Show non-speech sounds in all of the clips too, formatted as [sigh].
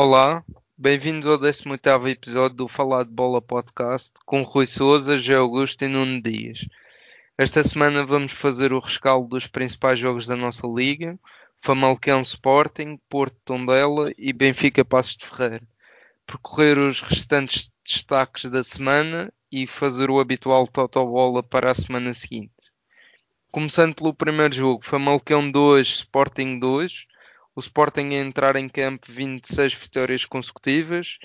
Olá, bem-vindos ao 18º episódio do Falar de Bola Podcast com Rui Souza, Gé Augusto e Nuno Dias. Esta semana vamos fazer o rescaldo dos principais jogos da nossa liga, Famalicão Sporting, Porto Tondela e Benfica Passos de Ferreira. Percorrer os restantes destaques da semana e fazer o habitual totobola para a semana seguinte. Começando pelo primeiro jogo, Famalicão 2, Sporting 2 o Sporting a entrar em campo 26 vitórias consecutivas,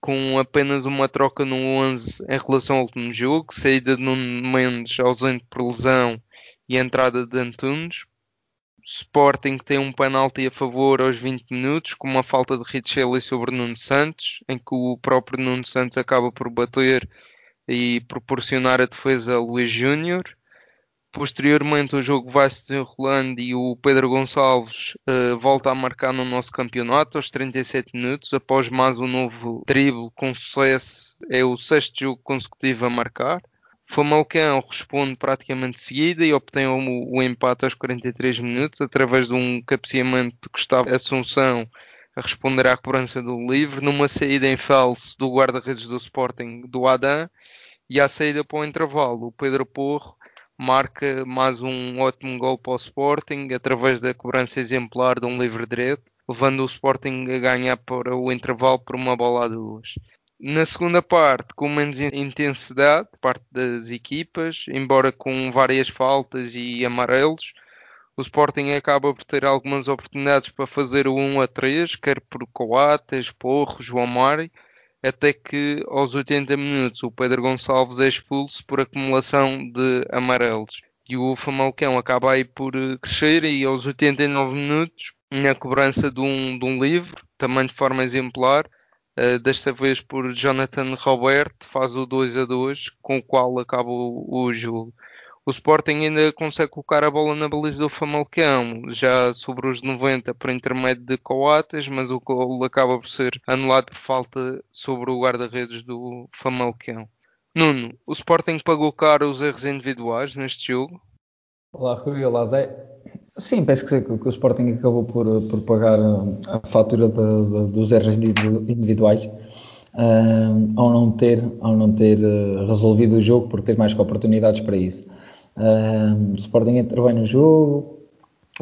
com apenas uma troca no 11 em relação ao último jogo, saída de Nuno Mendes ausente por lesão e entrada de Antunes. Sporting tem um penalti a favor aos 20 minutos, com uma falta de Richelli sobre Nuno Santos, em que o próprio Nuno Santos acaba por bater e proporcionar a defesa a Luís Júnior. Posteriormente o jogo vai se desenrolando e o Pedro Gonçalves uh, volta a marcar no nosso campeonato aos 37 minutos, após mais um novo drible com sucesso. É o sexto jogo consecutivo a marcar. Famalicão responde praticamente de seguida e obtém o, o, empate aos 43 minutos através de um cabeceamento de Gustavo Assunção a responder à cobrança do livre, numa saída em falso do guarda-redes do Sporting, do Adam, e à saída para o intervalo, o Pedro Porro marca mais um ótimo gol para o Sporting através da cobrança exemplar de um livre direto, levando o Sporting a ganhar para o intervalo por uma bola a duas. Na segunda parte, com menos intensidade, parte das equipas, embora com várias faltas e amarelos, o Sporting acaba por ter algumas oportunidades para fazer o 1 a 3, quer por Coates, Porro, João Mário, até que aos 80 minutos o Pedro Gonçalves é expulso por acumulação de amarelos. E o Famalicão acaba aí por eh, crescer e aos 89 minutos, na cobrança de um, de um livro, também de forma exemplar, uh, desta vez por Jonathan Roberto, faz o 2 a 2, com o qual acaba o, o jogo. O Sporting ainda consegue colocar a bola na baliza do Famalicão, já sobre os 90 por intermédio de Coates, mas o gol acaba por ser anulado por falta sobre o guarda-redes do Famalicão. Nuno, o Sporting pagou caro os erros individuais neste jogo? Olá Rui, olá Zé. Sim, penso que, que, o Sporting acabou por, por pagar a fatura de, de, dos erros individuais um, ao não ter, ao não ter eh, resolvido o jogo por ter mais oportunidades para isso. Um, o Sporting entrou bem no jogo,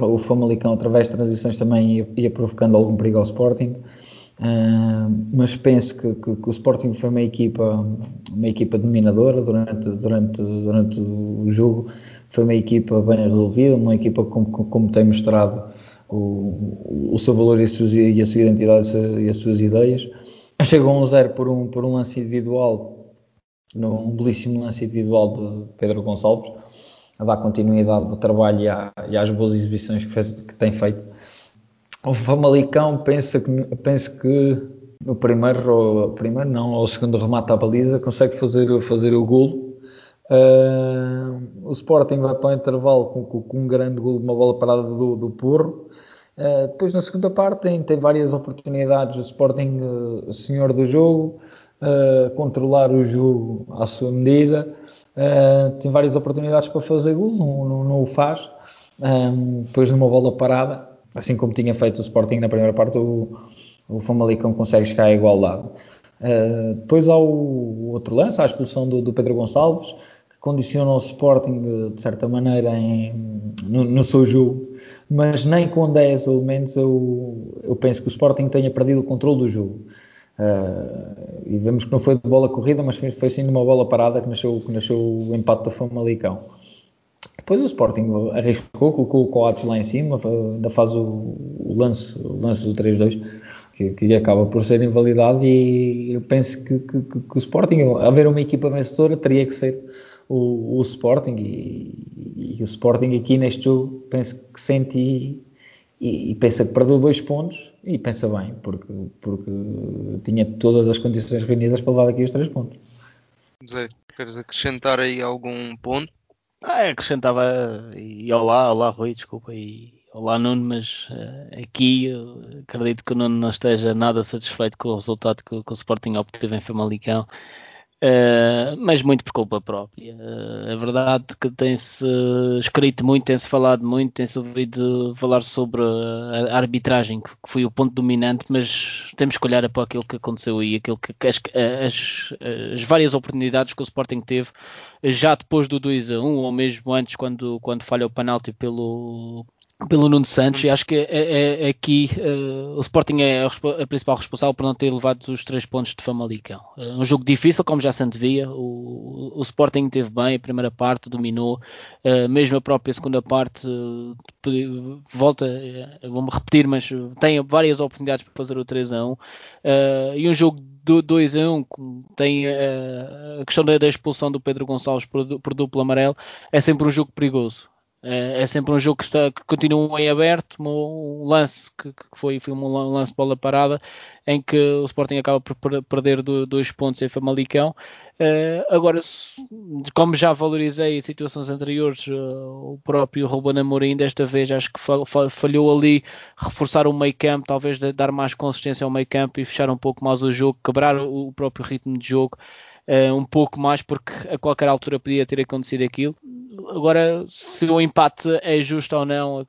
o Famalicão através de transições também ia, ia provocando algum perigo ao Sporting. mas penso que, que, que, o Sporting foi uma equipa, uma equipa dominadora durante, durante, durante o jogo, foi uma equipa bem resolvida, uma equipa como, como tem mostrado o, o seu valor e a, sua, e a sua identidade e as suas ideias. Chegou a um zero por um, por um lance individual, num belíssimo lance individual de Pedro Gonçalves, a dar continuidade ao trabalho e, à, e às boas exibições que, fez, que tem feito. O Famalicão pensa que, penso que no primeiro, primeiro não, ou segundo remate à baliza, consegue fazer, fazer o golo. Uh, o Sporting vai para o intervalo com, com, com um grande golo, uma bola parada do, do Porro. Uh, depois na segunda parte tem, tem várias oportunidades. O Sporting, uh, senhor do jogo, controlar o jogo à sua medida. Uh, tem várias oportunidades para fazer gol, não, não, não o faz. Um, depois numa bola parada, assim como tinha feito o Sporting na primeira parte, o, o Famalicão consegue chegar à igualdade. Uh, depois há o outro lance, a expulsão do, do, Pedro Gonçalves, que condiciona o Sporting de certa maneira em, no, no, seu jogo, mas nem com 10 elementos eu, eu penso que o Sporting tenha perdido o controle do jogo. Uh, e vemos que não foi de bola corrida, mas foi, foi sim de uma bola parada que nasceu, que nasceu o empate do Famalicão. Depois o Sporting arriscou, colocou o Coates lá em cima, ainda faz o, o lance, o lance do 3-2, que, que, acaba por ser invalidado e eu penso que, que, que, o Sporting, haver uma equipa vencedora, teria que ser o, o Sporting e, e, o Sporting aqui neste jogo penso que sente e, e, pensa que perdeu dois pontos e pensa bem, porque, porque tinha todas as condições reunidas para levar aqui os três pontos. Zé, queres acrescentar aí algum ponto? Ah, acrescentava e olá, olá Rui, desculpa, e olá Nuno, mas uh, aqui acredito que o Nuno não esteja nada satisfeito com o resultado que, que o Sporting obteve em Famalicão. Uh, mas muito por culpa própria. Uh, é verdade que tem-se escrito muito, tem-se falado muito, tem-se ouvido falar sobre a arbitragem, que foi o ponto dominante, mas temos que olhar para aquilo que aconteceu aí, aquilo que, as, as, as, várias oportunidades que o Sporting teve já depois do 2 a 1, ou mesmo antes, quando, quando falha o penalti pelo, pelo Nuno Santos e acho que é, é, é aqui uh, o Sporting é a, a, principal responsável por não ter levado os três pontos de Famalicão. Uh, um jogo difícil, como já se antevia, o, o Sporting teve bem a primeira parte, dominou, uh, mesmo a própria segunda parte volta, vou-me repetir, mas tem várias oportunidades para fazer o 3 a 1 e um jogo do 2 a 1 tem a questão da, da, expulsão do Pedro Gonçalves por, por duplo amarelo, é sempre um jogo perigoso. É, é sempre um jogo que, está, que continua em aberto, um lance que, que foi, foi, um lance de bola parada, em que o Sporting acaba por perder dois pontos em Famalicão. Uh, agora, como já valorizei em situações anteriores, uh, o próprio Ruben Amorim desta vez acho que falhou ali reforçar o meio campo, talvez dar mais consistência ao meio campo e fechar um pouco mais o jogo, quebrar o próprio ritmo de jogo uh, um pouco mais, porque a qualquer altura podia ter acontecido aquilo. Agora, se o empate é justo ou não,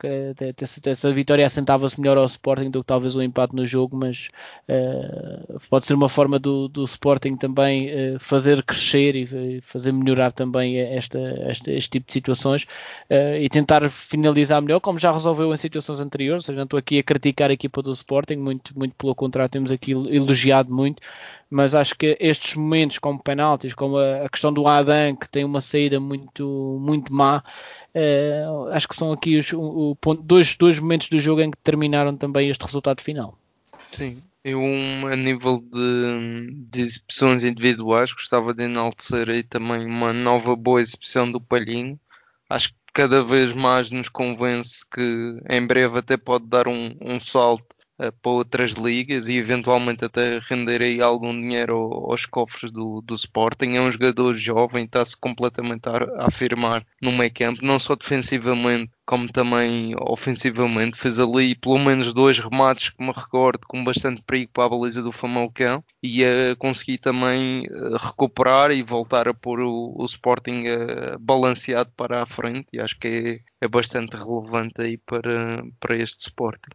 essa vitória assentava-se melhor ao Sporting do que talvez o empate no jogo, mas uh, pode ser uma forma do, do Sporting também uh, fazer crescer e fazer melhorar também esta, esta, este tipo de situações e tentar finalizar melhor, como já resolveu em situações anteriores. Ou seja, não estou aqui a criticar a equipa do Sporting, muito, muito pelo contrário, temos aqui elogiado muito, mas acho que estes momentos como penaltis, como a, a questão do Adam que tem uma saída muito, muito má, uh, acho que são aqui os o, o dois, dois momentos do jogo em que determinaram também este resultado final. Sim, eu a nível de, de exibições individuais gostava de enaltecer aí também uma nova boa exibição do Palhinho. Acho que cada vez mais nos convence que em breve até pode dar um, um salto para outras ligas e eventualmente até render aí algum dinheiro aos cofres do, do Sporting. É um jogador jovem, está-se completamente a, afirmar no meio campo, não só defensivamente como também ofensivamente. Fez ali pelo menos dois remates que me recordo com bastante perigo para a baliza do Famalicão e a conseguir também uh, recuperar e voltar a pôr o, o Sporting uh, balanceado para a frente e acho que é, é bastante relevante aí para, para este Sporting.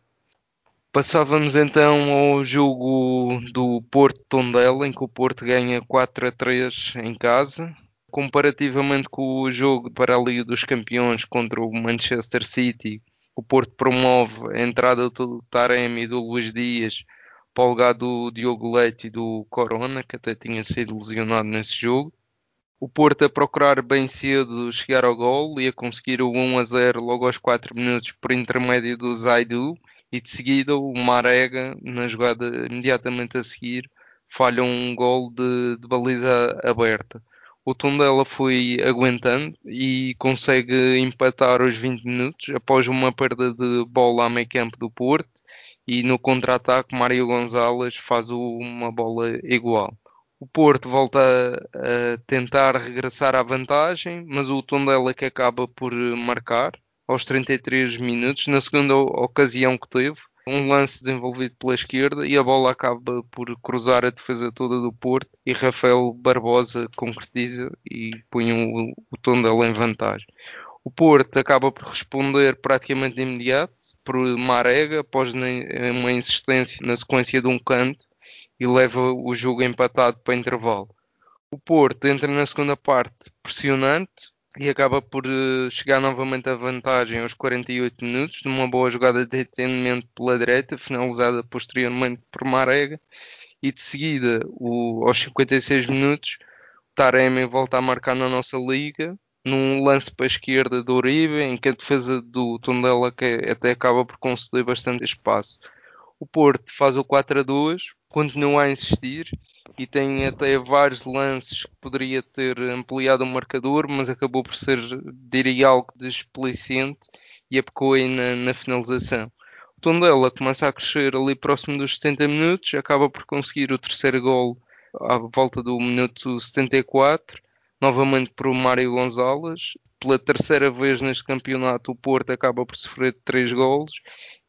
Passávamos então ao jogo do Porto Tondela, em que o Porto ganha 4 a 3 em casa. Comparativamente com o jogo para a Liga dos Campeões contra o Manchester City, o Porto promove a entrada do Taremi e do Luís Dias para o lugar do Diogo Leite e do Corona, que até tinha sido lesionado nesse jogo. O Porto a procurar bem cedo chegar ao gol e a conseguir o 1 a 0 logo aos 4 minutos por intermédio do Zaidu e de seguida o Marega, na jogada imediatamente a seguir, falha um gol de, de baliza aberta. O Tondela foi aguentando e consegue empatar os 20 minutos após uma perda de bola a meio campo do Porto e no contra-ataque Mário Gonzalez faz uma bola igual. O Porto volta a tentar regressar à vantagem, mas o Tondela que acaba por marcar aos 33 minutos, na segunda ocasião que teve, um lance desenvolvido pela esquerda e a bola acaba por cruzar a defesa toda do Porto e Rafael Barbosa concretiza e põe o, o Tondela em vantagem. O Porto acaba por responder praticamente de imediato por Marega após uma insistência na sequência de um canto e leva o jogo empatado para intervalo. O Porto entra na segunda parte pressionante, e acaba por uh, chegar novamente à vantagem aos 48 minutos, numa boa jogada de entendimento pela direita, finalizada posteriormente por Marega, e de seguida, o, aos 56 minutos, o Taremi volta a marcar na nossa liga, num lance para a esquerda do Uribe, em que a defesa do Tondela que até acaba por conceder bastante espaço. O Porto faz o 4 a 2, continua a insistir e tem até vários lances que poderia ter ampliado o marcador, mas acabou por ser, diria, algo desplicente e apecou aí na, na finalização. O Tondela começa a crescer ali próximo dos 70 minutos, acaba por conseguir o terceiro gol à volta do minuto 74, novamente por Mário Gonzalez. Pela terceira vez neste campeonato, o Porto acaba por sofrer três golos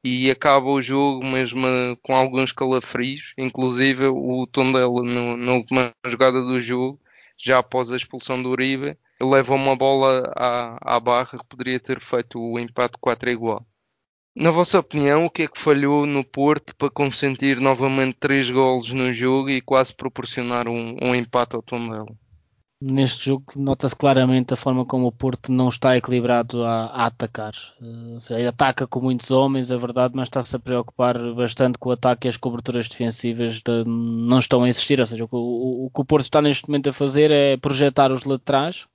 e acaba o jogo mesmo com alguns calafrios, inclusive o Tondela no, na última jogada do jogo já após a expulsão do Uribe, leva uma bola à, à barra que poderia ter feito o empate 4 igual. Na vossa opinião, o que é que falhou no Porto para consentir novamente três golos no jogo e quase proporcionar um, um empate ao Tondela? Neste jogo nota-se claramente a forma como o Porto não está equilibrado a, a atacar. Uh, seja, ataca com muitos homens, é verdade, mas está-se a preocupar bastante com o ataque e as coberturas defensivas de, não estão a existir. Ou seja, o, o, o que o Porto está neste momento a fazer é projetar os laterais,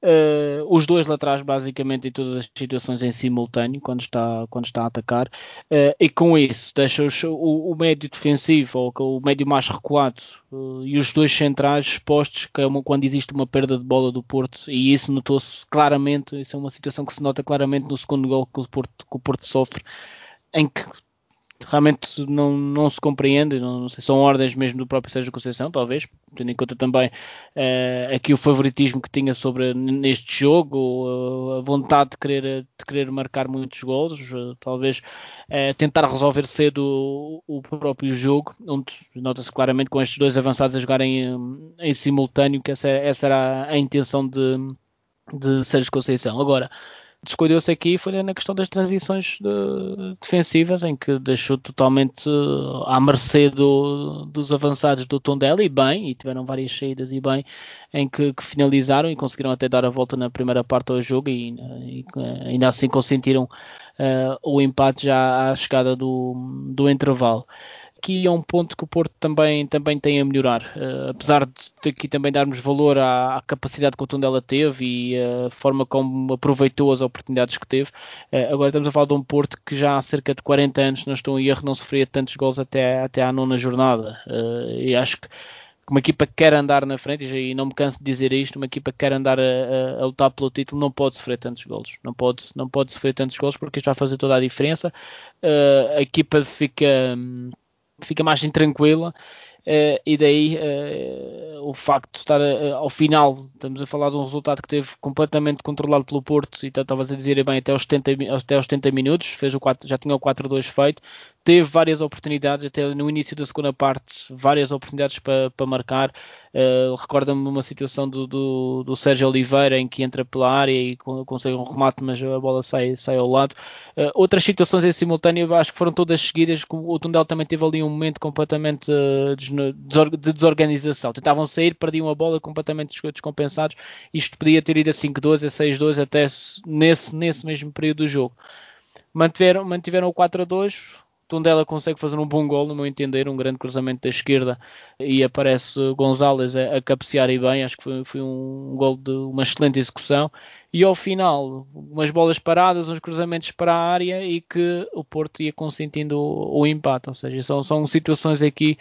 Uh, os dois laterais basicamente em todas as situações em simultâneo quando está, quando está a atacar. Uh, e com isso deixa o, o, médio defensivo ou o médio mais recuado uh, e os dois centrais expostos que é uma, quando existe uma perda de bola do Porto. E isso notou-se claramente, isso é uma situação que se nota claramente no segundo gol que o Porto, que o Porto sofre em que realmente não, não se compreende, não, não sei, são ordens mesmo do próprio Sérgio Conceição, talvez, tendo em conta também uh, aqui o favoritismo que tinha sobre neste jogo, a vontade de querer, de querer marcar muitos gols, uh, talvez uh, tentar resolver cedo o, o próprio jogo, onde nota-se claramente com estes dois avançados a jogarem em, em simultâneo, que essa, essa era a, a intenção de, de Sérgio Conceição. Agora, descuidou-se aqui foi na questão das transições de, defensivas, em que deixou totalmente uh, à mercê do, dos avançados do Tondela e bem, e tiveram várias saídas e bem, em que, que, finalizaram e conseguiram até dar a volta na primeira parte do jogo e, e ainda assim consentiram uh, o empate já à chegada do, do intervalo aqui é um ponto que o Porto também, também tem a melhorar. Uh, apesar de aqui também darmos valor à, à, capacidade que o Tondela teve e a forma como aproveitou as oportunidades que teve, uh, agora estamos a falar de um Porto que já há cerca de 40 anos, não estou em erro, não sofria tantos gols até, até à nona jornada. E acho que uma equipa que quer andar na frente, e não me canso de dizer isto, uma equipa que quer andar a, a, a, lutar pelo título não pode sofrer tantos golos. Não pode, não pode sofrer tantos golos porque isto vai fazer toda a diferença. A equipa fica. Fica mais tranquila. Uh, e daí uh, o facto de estar uh, ao final, estamos a falar de um resultado que teve completamente controlado pelo Porto, e estavas a dizer bem, até aos 70, até aos 70 minutos, fez o 4, já tinha o 4-2 feito, teve várias oportunidades, até no início da segunda parte, várias oportunidades para, para marcar. Uh, Recorda-me uma situação do, do, do, Sérgio Oliveira em que entra pela área e consegue um remate, mas a bola sai, sai ao lado. Uh, outras situações em simultâneo, acho que foram todas seguidas. O Tundel também teve ali um momento completamente uh, de desorganização. Tentavam sair, perdiam a bola completamente descompensados. Isto podia ter ido a 5-2, a 6-2, até nesse, nesse mesmo período do jogo. Mantiveram, mantiveram o 4 2 Tondela consegue fazer um bom gol, no meu entender, um grande cruzamento da esquerda e aparece Gonzalez a, a cabecear e bem, acho que foi, foi um gol de uma excelente execução. E ao final, umas bolas paradas, uns cruzamentos para a área e que o Porto ia consentindo o, o empate. Ou seja, são, são situações aqui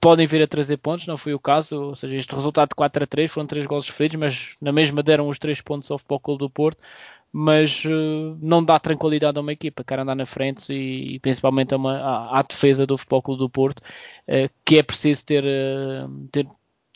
podem vir a trazer pontos, não foi o caso, ou seja, este resultado de 4 a 3 foram 3 gols feridos, mas na mesma deram os 3 pontos ao Futebol Clube do Porto, mas uh, não dá tranquilidade a uma equipa, quer andar na frente e, e principalmente a uma, à, à, defesa do Futebol Clube do Porto, uh, que é preciso ter, uh, ter,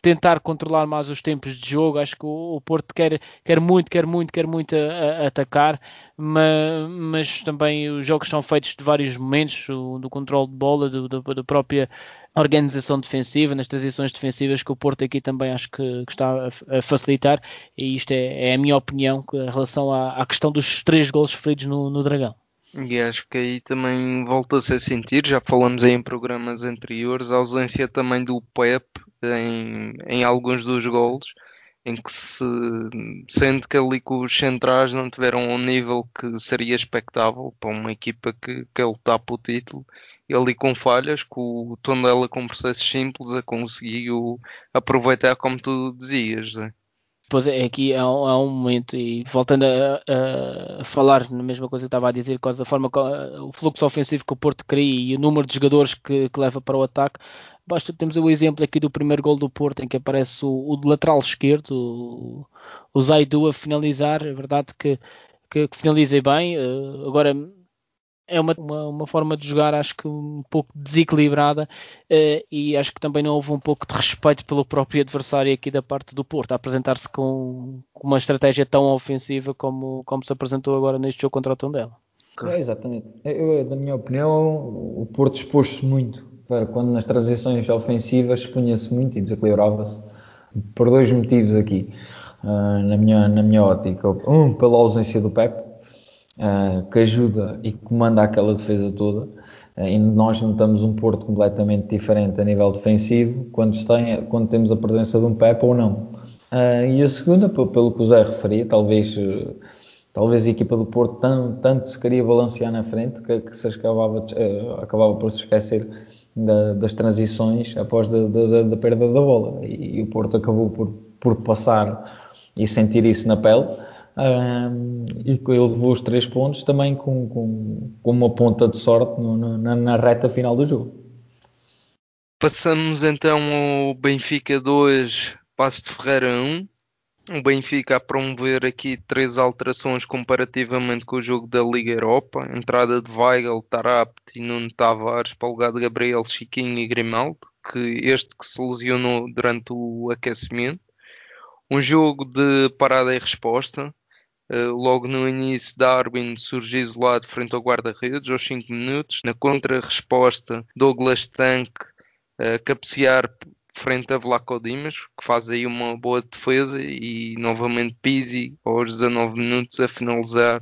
tentar controlar mais os tempos de jogo. Acho que o, Porto quer, quer muito, quer muito, quer muito a, a atacar, mas, mas, também os jogos são feitos de vários momentos, o, do controle de bola, do, do, da própria organização defensiva, nas transições defensivas que o Porto aqui também acho que, que está a, a, facilitar e isto é, é, a minha opinião em relação à, à questão dos três gols sofridos no, no Dragão. E acho que aí também volta-se a sentir, já falamos aí em programas anteriores, a ausência também do Pep em, em alguns dos gols, em que se sente que ali que os centrais não tiveram um nível que seria expectável para uma equipa que quer lutar pelo título ali com falhas, com o Tondela com processos simples a conseguiu aproveitar como tu dizias, Zé. Pois é, aqui há, há, um momento, e voltando a, a, falar na mesma coisa que estava a dizer, por da forma o fluxo ofensivo que o Porto cria e o número de jogadores que, que leva para o ataque, basta temos o exemplo aqui do primeiro gol do Porto em que aparece o, o lateral esquerdo, o, o Zaidu a finalizar, é verdade que, que, que finalizei bem, uh, agora é uma, uma, uma, forma de jogar, acho que um pouco desequilibrada uh, e acho que também não houve um pouco de respeito pelo próprio adversário aqui da parte do Porto, a apresentar-se com, com, uma estratégia tão ofensiva como, como se apresentou agora neste jogo contra o Tondela. É, exatamente. Eu, na minha opinião, o Porto expôs-se muito para quando nas transições ofensivas punha-se muito e desequilibrava-se. por dois motivos aqui, uh, na, minha, na minha ótica. Um, pela ausência do Pep, uh, que ajuda e comanda aquela defesa toda. Uh, e nós notamos um Porto completamente diferente a nível defensivo quando, tem, quando temos a presença de um Pep ou não. e a segunda, pelo que o Zé referia, talvez talvez a equipa do Porto tão, tanto se queria balancear na frente que, que se acabava, uh, acabava por se esquecer da, das transições após da, da, da, perda da bola. E, e, o Porto acabou por, por passar e sentir isso na pele. Um, e ele levou os três pontos também com, com, com uma ponta de sorte no, no, na, na reta final do jogo. Passamos então ao Benfica 2, Passo de Ferreira 1 o Benfica a promover aqui três alterações comparativamente com o jogo da Liga Europa. Entrada de Weigl, Tarapte e Nuno Tavares para o lugar de Gabriel, Chiquinho e Grimaldo, que este que se lesionou durante o aquecimento. Um jogo de parada e resposta. Uh, logo no início, Darwin surge isolado frente ao guarda-redes aos 5 minutos. Na contra-resposta, Douglas Tank uh, cabecear frente a Vlaco Dimas, que faz aí uma boa defesa, e novamente Pizzi aos 19 minutos a finalizar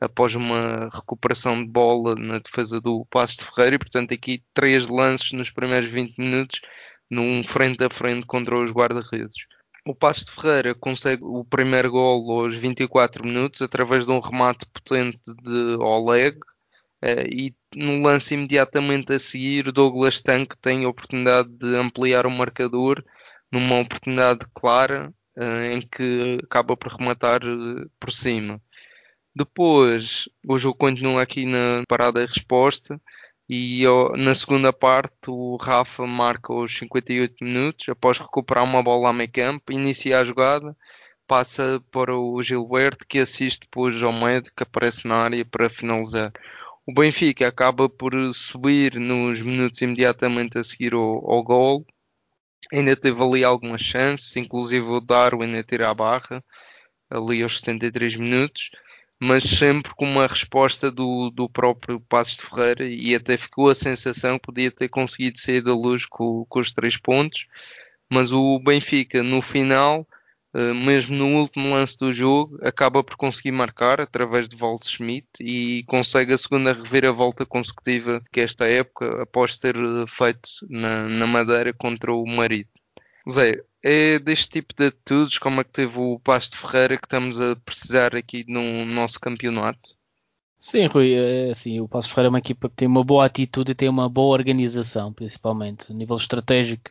após uma recuperação de bola na defesa do Passo de Ferreira, e portanto aqui três lances nos primeiros 20 minutos, num frente a frente contra os guarda-redes. O Passo de Ferreira consegue o primeiro gol aos 24 minutos através de um remate potente de Oleg, Uh, e no lance imediatamente a seguir, Douglas Tank tem a oportunidade de ampliar o marcador numa oportunidade clara uh, em que acaba por rematar uh, por cima. Depois, o jogo continua aqui na parada e resposta. E na segunda parte, o Rafa marca os 58 minutos após recuperar uma bola a meio campo, inicia a jogada, passa para o Gilberto que assiste depois ao médio que aparece na área para finalizar. O Benfica acaba por subir nos minutos imediatamente a seguir ao, ao gol. Ainda teve ali algumas chances, inclusive o Darwin a tirar a barra, ali aos 73 minutos, mas sempre com uma resposta do, do próprio Passos de Ferreira e até ficou a sensação que podia ter conseguido sair da luz com, com os três pontos. Mas o Benfica, no final, mesmo no último lance do jogo, acaba por conseguir marcar através de Walt Schmidt e consegue a segunda reviravolta consecutiva que esta época, após ter eh, feito na, na Madeira contra o marido. Zé, é deste tipo de atitudes, como é que teve o Pasto Ferreira, que estamos a precisar aqui no nosso campeonato? Sim, Rui, é, é assim, o Passo Ferreira é uma equipa que tem uma boa atitude e tem uma boa organização, principalmente. A nível estratégico,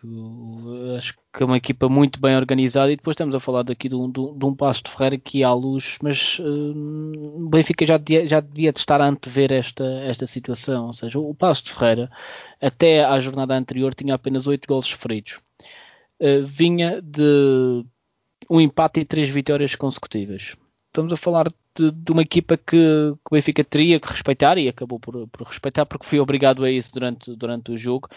acho que é uma equipa muito bem organizada e depois estamos a falar daqui de um, de um Passo de Ferreira que há luz, mas uh, o Benfica já devia, já devia estar a antever esta, esta situação. Ou seja, o Passo de Ferreira, até à jornada anterior, tinha apenas 8 gols feridos. Uh, vinha de um empate e três vitórias consecutivas. Estamos a falar de, de, uma equipa que, que, o Benfica teria que respeitar e acabou por, por, respeitar porque foi obrigado a isso durante, durante o jogo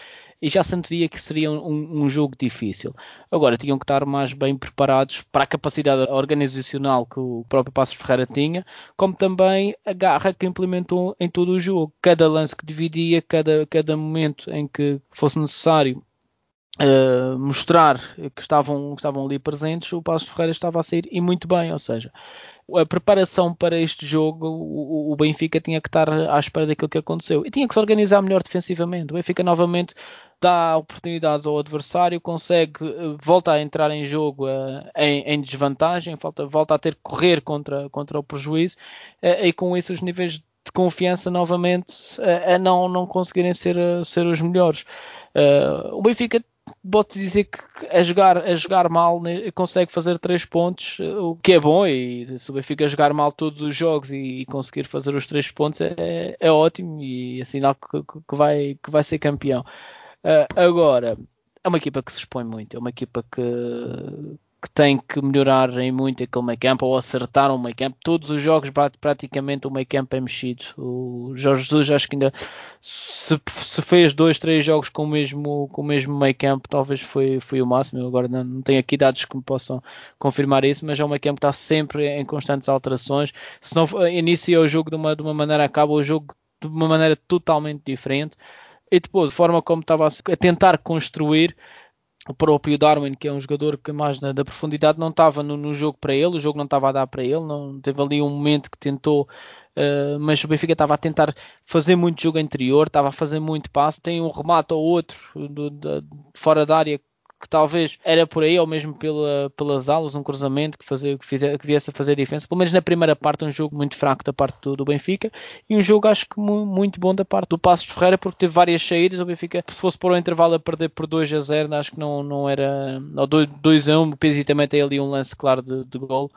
e já sentiria que seria um, um, jogo difícil. Agora tinham que estar mais bem preparados para a capacidade organizacional que o próprio Passos Ferreira tinha, como também a garra que implementou em todo o jogo. Cada lance que dividia, cada, cada momento em que fosse necessário Uh, mostrar que estavam, que estavam ali presentes, o Passos Ferreira estava a sair e muito bem, ou seja, a preparação para este jogo, o, o, Benfica tinha que estar à espera daquilo que aconteceu e tinha que se organizar melhor defensivamente. O Benfica novamente dá oportunidades ao adversário, consegue, eh, volta a entrar em jogo uh, em, em, desvantagem, volta, volta a ter que correr contra, contra o prejuízo uh, e com isso os níveis de confiança novamente uh, a não, não conseguirem ser, ser os melhores. o Benfica vou-te dizer que a jogar, a jogar mal né, consegue fazer 3 pontos, o que é bom, e se o Benfica jogar mal todos os jogos e, e conseguir fazer os 3 pontos é, é, ótimo e é sinal que, que, vai, que vai ser campeão. Uh, agora, é uma equipa que se expõe muito, é uma equipa que, que tem que melhorar em muito aquele meio campo ou acertar um meio campo. Todos os jogos praticamente o meio campo é mexido. O Jorge Jesus acho que ainda se, se, fez dois, três jogos com o mesmo, com o mesmo meio campo, talvez foi, foi o máximo. Eu agora não, não tenho aqui dados que me possam confirmar isso, mas é um meio campo que está sempre em constantes alterações. Se não inicia o jogo de uma, de uma maneira, acaba o jogo de uma maneira totalmente diferente. E depois, a forma como estava a tentar construir o próprio Darwin, que é um jogador que mais da profundidade não estava no, no, jogo para ele, o jogo não estava a dar para ele, não teve ali um momento que tentou, uh, mas o Benfica estava a tentar fazer muito jogo anterior, estava a fazer muito passe, tem um remate ou outro do, de, fora da área que talvez era por aí, ou mesmo pela, pelas alas, um cruzamento que, fazer, que, fizer, que viesse a fazer diferença. Pelo menos na primeira parte, um jogo muito fraco da parte do, do Benfica e um jogo acho que mu muito bom da parte do Passos de Ferreira, porque teve várias saídas. O Benfica, se fosse por um intervalo a perder por 2 a 0, acho que não, não era. Ou 2 a 1, o Pizzi também tem ali um lance claro de, de gol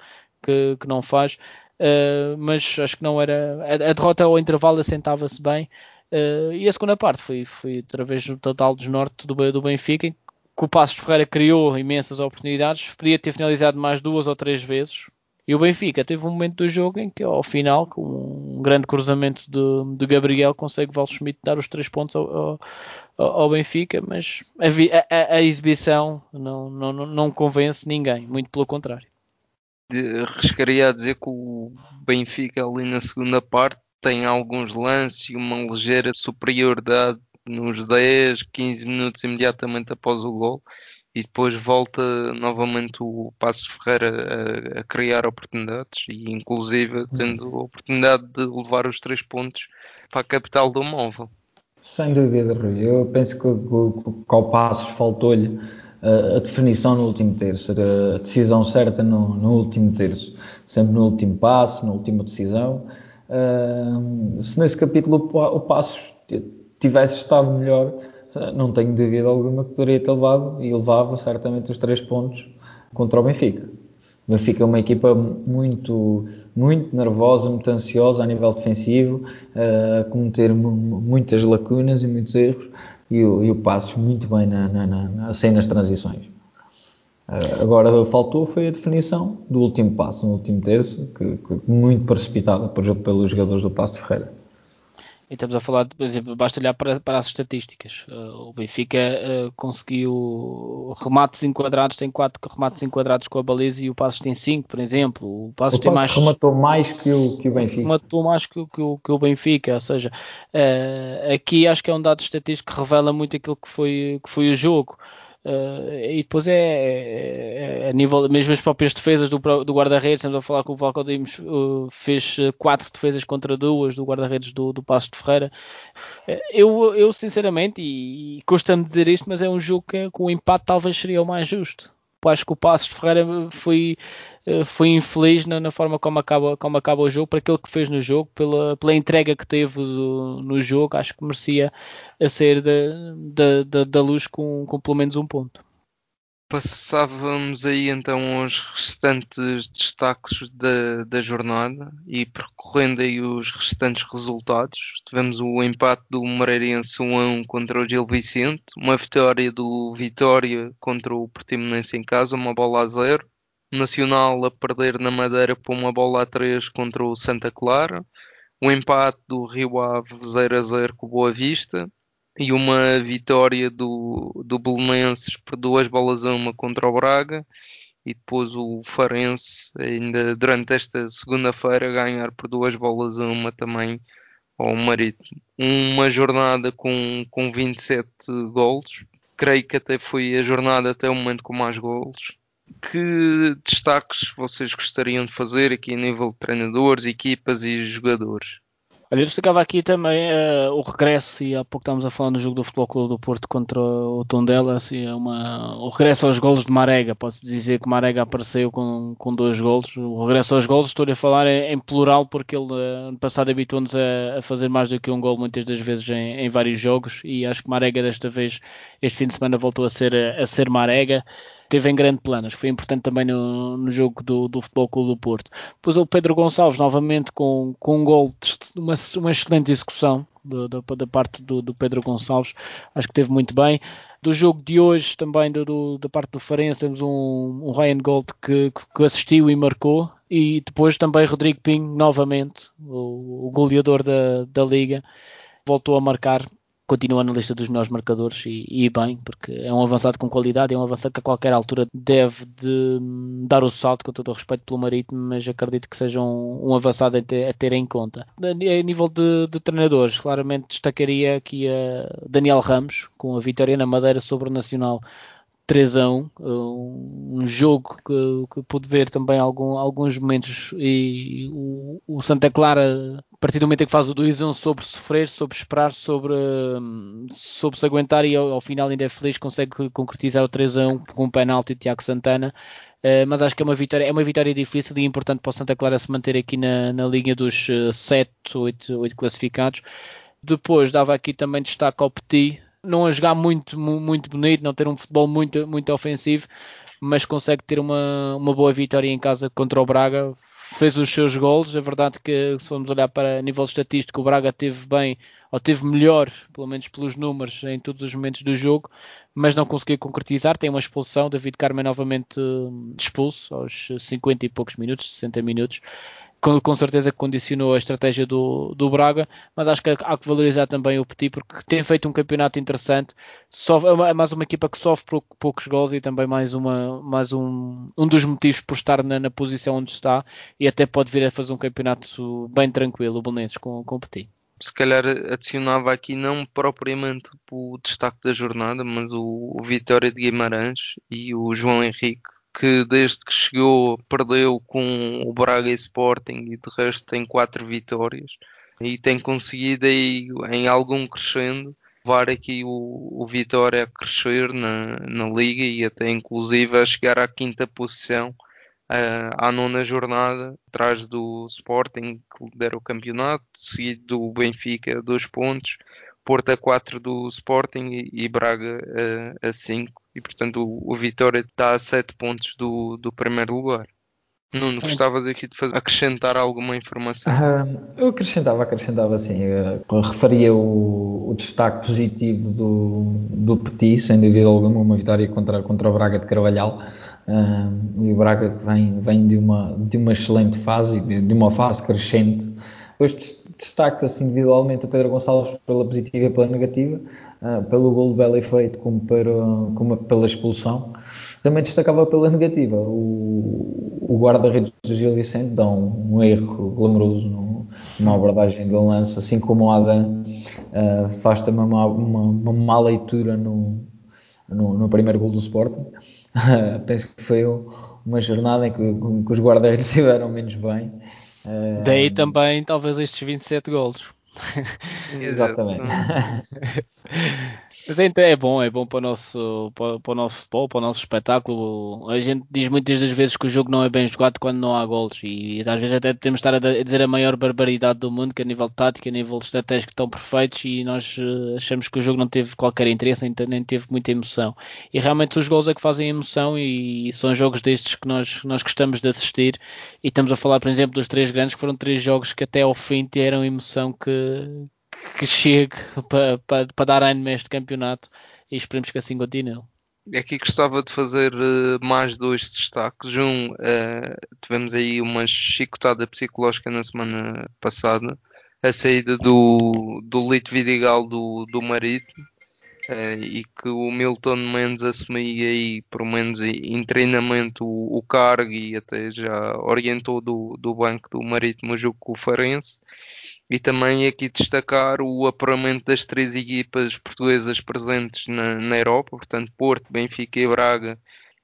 que, que não faz. Uh, mas acho que não era. A, a derrota ao intervalo assentava-se bem. Uh, e a segunda parte foi, foi através do total desnorte do, do Benfica, que o Passos Ferreira criou imensas oportunidades, podia ter finalizado mais duas ou três vezes. E o Benfica teve um momento do jogo em que, ao final, com um grande cruzamento de, de Gabriel, consegue Val Schmidt dar os três pontos ao, ao, ao Benfica, mas a, a, a exibição não, não, não convence ninguém, muito pelo contrário. Arriscaria a dizer que o Benfica, ali na segunda parte, tem alguns lances e uma ligeira superioridade nos 10, 15 minutos imediatamente após o gol e depois volta novamente o Passos Ferreira a, a, criar oportunidades e inclusive uhum. tendo a oportunidade de levar os três pontos para a capital do móvel. Sem dúvida, Rui. Eu penso que, que, que ao Passos faltou-lhe a, a definição no último terço, a decisão certa no, no, último terço, sempre no último passo, na última decisão. Uh, se nesse capítulo o Passos tivesse estado melhor, não tenho dúvida alguma que poderia ter levado e levava certamente os três pontos contra o Benfica. O Benfica é uma equipa muito, muito nervosa, muito ansiosa a nível defensivo, a cometer muitas lacunas e muitos erros, e o, e o muito bem na, na, na, sem nas transições. Agora faltou foi a definição do último passo, no último terço, que, que muito precipitada por, pelos jogadores do Passo Ferreira. E estamos a falar, por exemplo, basta olhar para, para as estatísticas. Uh, o Benfica uh, conseguiu remates enquadrados, tem 4 remates enquadrados com a baliza e o Passos tem 5, por exemplo. O Passos o tem mais. rematou mais que o, que o Benfica. Rematou mais que, que, o, que o Benfica, ou seja, uh, aqui acho que é um dado estatístico que revela muito aquilo que foi, que foi o jogo. Uh, e depois é, é, é, a nível, mesmo as próprias defesas do, do guarda-redes, estamos a falar que o Valco Dimos uh, fez quatro defesas contra duas do guarda-redes do, do Passo de Ferreira. Uh, eu, eu sinceramente, e, e custa-me dizer isto, mas é um jogo que com o empate talvez seria o mais justo acho que o Passos de Ferreira foi, eh, foi infeliz na, na, forma como acaba, como acaba o jogo, para aquilo que fez no jogo, pela, pela entrega que teve do, no jogo, acho que merecia a sair da, da, da luz com, com pelo menos um ponto. Passávamos aí então aos restantes destaques da, da jornada e percorrendo aí os restantes resultados. Tivemos o empate do Moreirense 1 a 1 contra o Gil Vicente, uma vitória do Vitória contra o Portimonense em casa, uma bola a zero. Nacional a perder na Madeira por uma bola a 3 contra o Santa Clara. O empate do Rio Ave 0 a 0 com o Boa Vista e uma vitória do, do Belenenses por duas bolas a uma contra o Braga e depois o Farense ainda durante esta segunda-feira ganhar por duas bolas a uma também ao Marítimo. Uma jornada com, com 27 golos, creio que até foi a jornada até o momento com mais golos. Que destaques vocês gostariam de fazer aqui a nível de treinadores, equipas e jogadores? Olha, eu destacava aqui também uh, o regresso, e há pouco estávamos a falar no jogo do Futebol Clube do Porto contra o Tondela, assim, é uma, o regresso aos golos de Marega, pode-se dizer que Marega apareceu com, com dois golos, o regresso aos golos, estou a falar em, em plural porque ele uh, ano passado habituou-nos a, a, fazer mais do que um gol muitas das vezes em, em, vários jogos, e acho que Marega desta vez, este fim de semana voltou a ser, a, a ser Marega, teve em grande que foi importante também no, no jogo do, do Futebol Clube do Porto. Depois o Pedro Gonçalves, novamente com, com um gol, uma, uma excelente execução da, da, da parte do, do, Pedro Gonçalves. Acho que teve muito bem. Do jogo de hoje, também do, do, da parte do Farense, temos um, um Ryan Gold que, que assistiu e marcou. E depois também Rodrigo Pinho, novamente, o, o goleador da, da Liga, voltou a marcar continua na lista dos melhores marcadores e, e, bem, porque é um avançado com qualidade, é um avançado que a qualquer altura deve de hum, dar o salto, com todo o respeito pelo Marítimo, mas acredito que seja um, um avançado a ter, a ter, em conta. A nível de, de, treinadores, claramente destacaria aqui a Daniel Ramos, com a vitória na Madeira sobre o Nacional 3 a 1, um jogo que, que pude ver também algum, alguns momentos e o, o, Santa Clara, a partir do momento em que faz o 2 a 1, sobre sofrer, sobre esperar, sobre, sobre se aguentar e ao, ao final ainda é feliz, consegue concretizar o 3 a 1 com um penalti de Tiago Santana. Uh, mas acho que é uma vitória, é uma vitória difícil e importante para o Santa Clara se manter aqui na, na linha dos 7, 8, 8 classificados. Depois dava aqui também destaque ao Petit, não a jogar muito, muito bonito, não ter um futebol muito, muito ofensivo, mas consegue ter uma, uma boa vitória em casa contra o Braga. Fez os seus gols. É verdade que, se formos olhar para nível estatístico, o Braga teve bem, ou teve melhor, pelo menos pelos números, em todos os momentos do jogo, mas não conseguiu concretizar. Tem uma expulsão. David Carmen novamente hum, expulso aos 50 e poucos minutos, 60 minutos com, com, certeza condicionou a estratégia do, do Braga, mas acho que há que valorizar também o Petit porque tem feito um campeonato interessante, sofre, é mais uma equipa que sofre poucos gols e também mais, uma, mais um, um dos motivos por estar na, na, posição onde está e até pode vir a fazer um campeonato bem tranquilo, o Belenenses, com, com o Petit. Se calhar adicionava aqui não propriamente o destaque da jornada, mas o, o Vitória de Guimarães e o João Henrique, que desde que chegou perdeu com o Braga e Sporting e de resto tem quatro vitórias e tem conseguido aí em algum crescendo levar aqui o, o Vitória a crescer na, na liga e até inclusive a chegar à quinta posição uh, à nona jornada atrás do Sporting que lidera o campeonato seguido do Benfica dois pontos Porto a 4 do Sporting e, Braga a 5 e portanto o, o Vitória está a 7 pontos do, do primeiro lugar. Nuno, gostava daqui de fazer, acrescentar alguma informação? Uh, eu acrescentava, acrescentava assim, referia o, o, destaque positivo do, do Petit, sem dúvida alguma, uma vitória contra, contra o Braga de Carvalhal. Uh, e o Braga vem, vem de, uma, de uma excelente fase, de, de uma fase crescente. Depois destaco assim, individualmente o Pedro Gonçalves pela positiva e pela negativa, uh, pelo gol belo efeito como, para, como pela expulsão. Também destacava pela negativa. O, o guarda-redes do Gil Vicente dá um, um erro glamouroso no, numa abordagem de lance, assim como o Adam uh, faz também uma, uma, uma má leitura no, no, no, primeiro gol do Sporting. [laughs] penso que foi uma jornada em que, que os guarda-redes [laughs] estiveram menos bem. Daí também talvez estes 27 golos. Exatamente. [laughs] Mas então é bom, é bom para o nosso, para, para, o nosso futebol, para o nosso espetáculo. A gente diz muitas das vezes que o jogo não é bem jogado quando não há golos e às vezes até podemos estar a dizer a maior barbaridade do mundo, que a nível tático, a nível estratégico estão perfeitos e nós eh, achamos que o jogo não teve qualquer interesse, nem, nem teve muita emoção. E realmente os gols é que fazem emoção e são jogos destes que nós, nós gostamos de assistir e estamos a falar, por exemplo, dos três grandes, que foram três jogos que até ao fim tiveram emoção que que chegue para, para, para dar ânimo a este campeonato e esperemos que assim continue. Aqui gostava de fazer uh, mais dois destaques. Um, uh, tivemos aí uma chicotada psicológica na semana passada, a saída do, do Lito Vidigal do, do Marítimo, uh, e que o Milton Mendes assumia aí, pelo menos em treinamento, o, o cargo e até já orientou do, do banco do Marítimo o Farense. E também aqui destacar o apuramento das três equipas portuguesas presentes na, na Europa, portanto Porto, Benfica e Braga,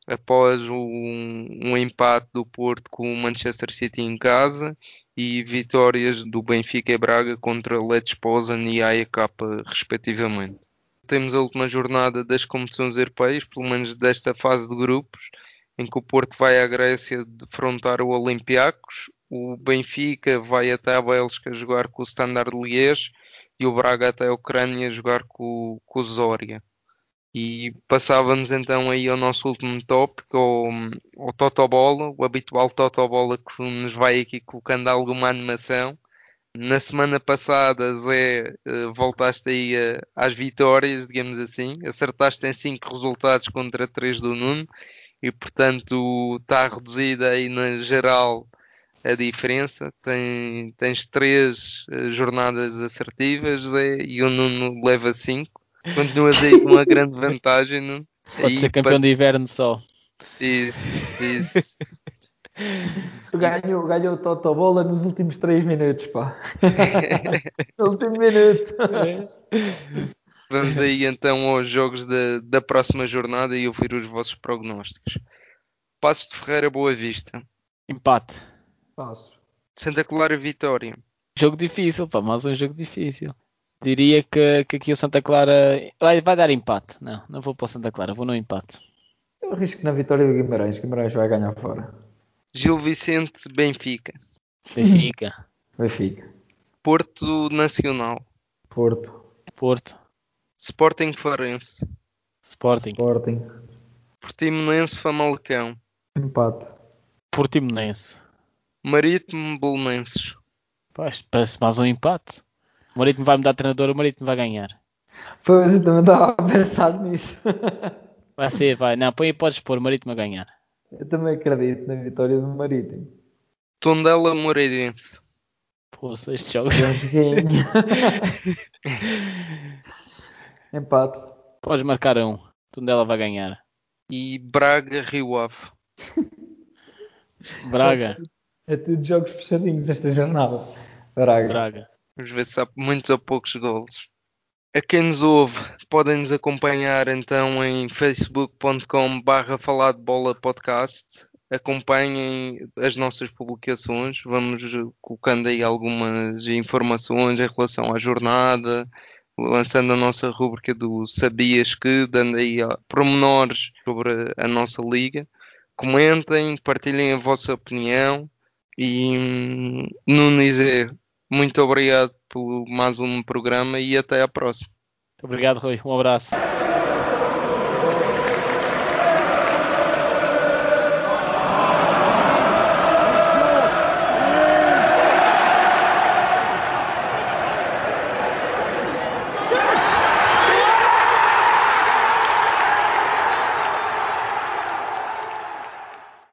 após um, um, empate do Porto com o Manchester City em casa e vitórias do Benfica e Braga contra Let's Posen e AEK respectivamente. Temos a última jornada das competições europeias, pelo menos desta fase de grupos, em que o Porto vai à Grécia defrontar o Olympiacos, o Benfica vai até a Bélgica jogar com o Standard Liège e o Braga até a Ucrânia jogar com, com o Zória. E passávamos então aí ao nosso último tópico, ao, ao Totobola, o habitual Totobola que nos vai aqui colocando alguma animação. Na semana passada, Zé, eh, voltaste aí às vitórias, digamos assim, acertaste em 5 resultados contra 3 do Nuno e portanto está reduzida aí na geral a diferença. Tem, tens três uh, jornadas assertivas Zé, e o Nuno leva cinco. Continuas aí com uma grande [laughs] vantagem. Nuno. Pode aí, ser campeão para... de inverno só. Isso, isso. [laughs] ganhou, ganhou o Totobola nos últimos 3 minutos, pá. [laughs] no último minuto. Vamos aí então aos jogos da, da próxima jornada e ouvir os vossos prognósticos. Passos de Ferreira Boa Vista. Empate. Passo. Santa Clara Vitória. Jogo difícil, pá, mais um jogo difícil. Diria que, que aqui o Santa Clara vai, vai dar empate. Não, não vou para o Santa Clara, vou no empate. Eu arrisco na vitória do Guimarães. Guimarães vai ganhar fora. Gil Vicente Benfica. Benfica. [laughs] Benfica. Porto Nacional. Porto. Porto. Sporting Farense. Sporting. Sporting. Portimonense Famalicão. Empate. Portimonense. Marítimo Belenenses. Pá, isto parece mais um empate. O Marítimo vai mudar de treinador, o Marítimo vai ganhar. Pois eu também estava a pensar nisso. Vai ser, vai. Não, põe, podes pôr o Marítimo a ganhar. Eu também acredito na vitória do Marítimo. Tondela Moreirense. Pô. Bom joguinho. [laughs] Empate. Podes marcar um. Tondela vai ganhar. E Braga Rio Ave. Braga. É tudo jogos fechadinhos esta jornada. Braga. Braga. Vamos ver se há muitos ou poucos golos. A quem nos ouve, podem nos acompanhar então em facebook.com barra falar de bola podcast. Acompanhem as nossas publicações, vamos colocando aí algumas informações em relação à jornada, lançando a nossa rúbrica do Sabias que, dando aí ó, pormenores sobre a nossa liga. Comentem, partilhem a vossa opinião e hum, Nuno e Zé, muito obrigado por mais um programa e até à próxima. Obrigado, Rui. Um abraço.